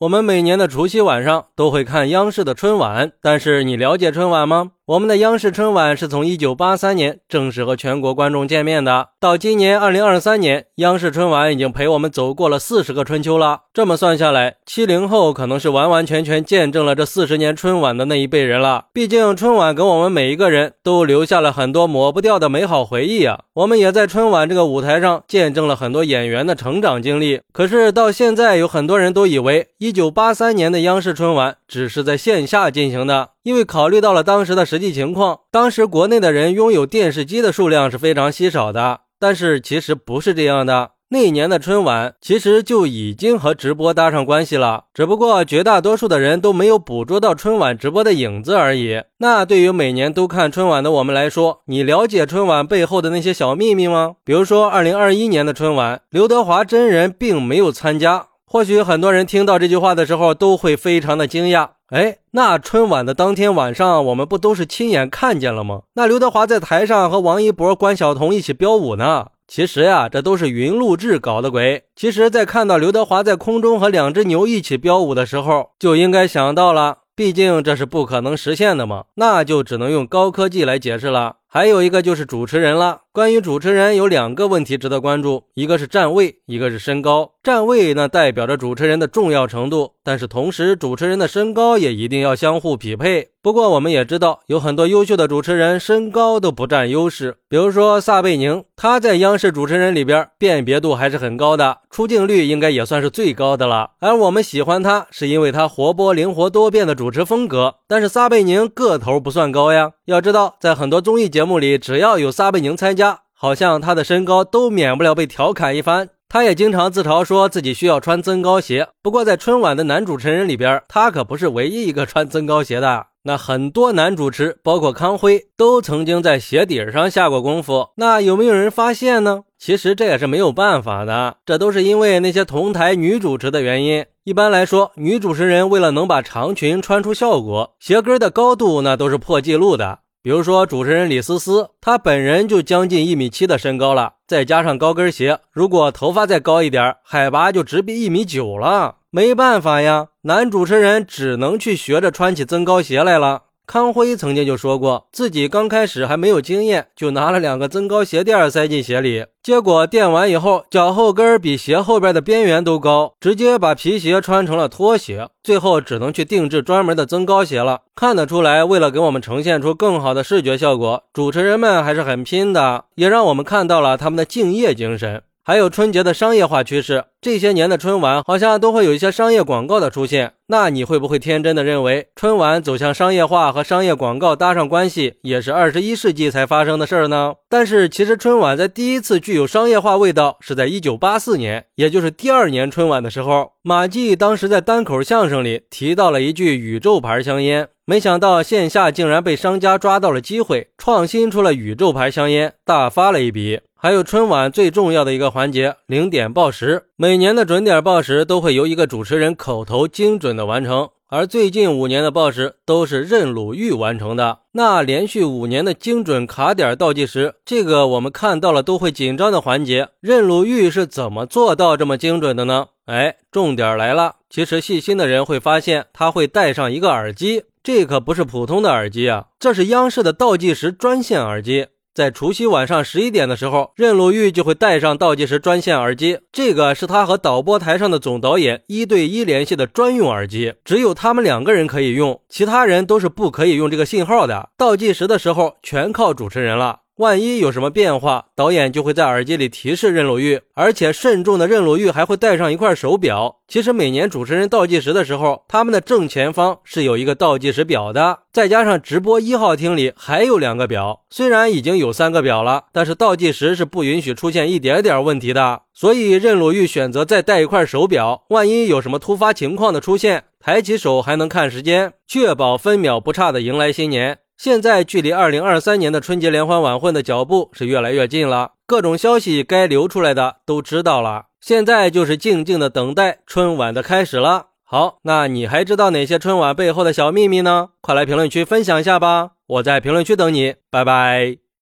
我们每年的除夕晚上都会看央视的春晚，但是你了解春晚吗？我们的央视春晚是从一九八三年正式和全国观众见面的，到今年二零二三年，央视春晚已经陪我们走过了四十个春秋了。这么算下来，七零后可能是完完全全见证了这四十年春晚的那一辈人了。毕竟春晚给我们每一个人都留下了很多抹不掉的美好回忆啊！我们也在春晚这个舞台上见证了很多演员的成长经历。可是到现在，有很多人都以为一九八三年的央视春晚只是在线下进行的。因为考虑到了当时的实际情况，当时国内的人拥有电视机的数量是非常稀少的。但是其实不是这样的，那年的春晚其实就已经和直播搭上关系了，只不过绝大多数的人都没有捕捉到春晚直播的影子而已。那对于每年都看春晚的我们来说，你了解春晚背后的那些小秘密吗？比如说，二零二一年的春晚，刘德华真人并没有参加。或许很多人听到这句话的时候都会非常的惊讶。哎，那春晚的当天晚上，我们不都是亲眼看见了吗？那刘德华在台上和王一博、关晓彤一起飙舞呢。其实呀，这都是云录制搞的鬼。其实，在看到刘德华在空中和两只牛一起飙舞的时候，就应该想到了，毕竟这是不可能实现的嘛，那就只能用高科技来解释了。还有一个就是主持人了。关于主持人，有两个问题值得关注，一个是站位，一个是身高。站位呢，代表着主持人的重要程度，但是同时，主持人的身高也一定要相互匹配。不过，我们也知道，有很多优秀的主持人身高都不占优势。比如说撒贝宁，他在央视主持人里边辨别度还是很高的，出镜率应该也算是最高的了。而我们喜欢他，是因为他活泼、灵活、多变的主持风格。但是撒贝宁个头不算高呀，要知道，在很多综艺节目里，只要有撒贝宁参加。好像他的身高都免不了被调侃一番，他也经常自嘲说自己需要穿增高鞋。不过在春晚的男主持人里边，他可不是唯一一个穿增高鞋的。那很多男主持，包括康辉，都曾经在鞋底上下过功夫。那有没有人发现呢？其实这也是没有办法的，这都是因为那些同台女主持的原因。一般来说，女主持人为了能把长裙穿出效果，鞋跟的高度那都是破纪录的。比如说，主持人李思思，她本人就将近一米七的身高了，再加上高跟鞋，如果头发再高一点，海拔就直逼一米九了。没办法呀，男主持人只能去学着穿起增高鞋来了。康辉曾经就说过，自己刚开始还没有经验，就拿了两个增高鞋垫塞进鞋里，结果垫完以后，脚后跟比鞋后边的边缘都高，直接把皮鞋穿成了拖鞋，最后只能去定制专门的增高鞋了。看得出来，为了给我们呈现出更好的视觉效果，主持人们还是很拼的，也让我们看到了他们的敬业精神。还有春节的商业化趋势，这些年的春晚好像都会有一些商业广告的出现。那你会不会天真的认为春晚走向商业化和商业广告搭上关系，也是二十一世纪才发生的事儿呢？但是其实春晚在第一次具有商业化味道是在一九八四年，也就是第二年春晚的时候，马季当时在单口相声里提到了一句宇宙牌香烟，没想到线下竟然被商家抓到了机会，创新出了宇宙牌香烟，大发了一笔。还有春晚最重要的一个环节——零点报时。每年的准点报时都会由一个主持人口头精准的完成，而最近五年的报时都是任鲁豫完成的。那连续五年的精准卡点倒计时，这个我们看到了都会紧张的环节，任鲁豫是怎么做到这么精准的呢？哎，重点来了！其实细心的人会发现，他会戴上一个耳机，这可不是普通的耳机啊，这是央视的倒计时专线耳机。在除夕晚上十一点的时候，任鲁豫就会戴上倒计时专线耳机，这个是他和导播台上的总导演一对一联系的专用耳机，只有他们两个人可以用，其他人都是不可以用这个信号的。倒计时的时候，全靠主持人了。万一有什么变化，导演就会在耳机里提示任鲁豫，而且慎重的任鲁豫还会带上一块手表。其实每年主持人倒计时的时候，他们的正前方是有一个倒计时表的，再加上直播一号厅里还有两个表。虽然已经有三个表了，但是倒计时是不允许出现一点点问题的。所以任鲁豫选择再带一块手表，万一有什么突发情况的出现，抬起手还能看时间，确保分秒不差的迎来新年。现在距离二零二三年的春节联欢晚会的脚步是越来越近了，各种消息该流出来的都知道了，现在就是静静的等待春晚的开始了。好，那你还知道哪些春晚背后的小秘密呢？快来评论区分享一下吧，我在评论区等你，拜拜。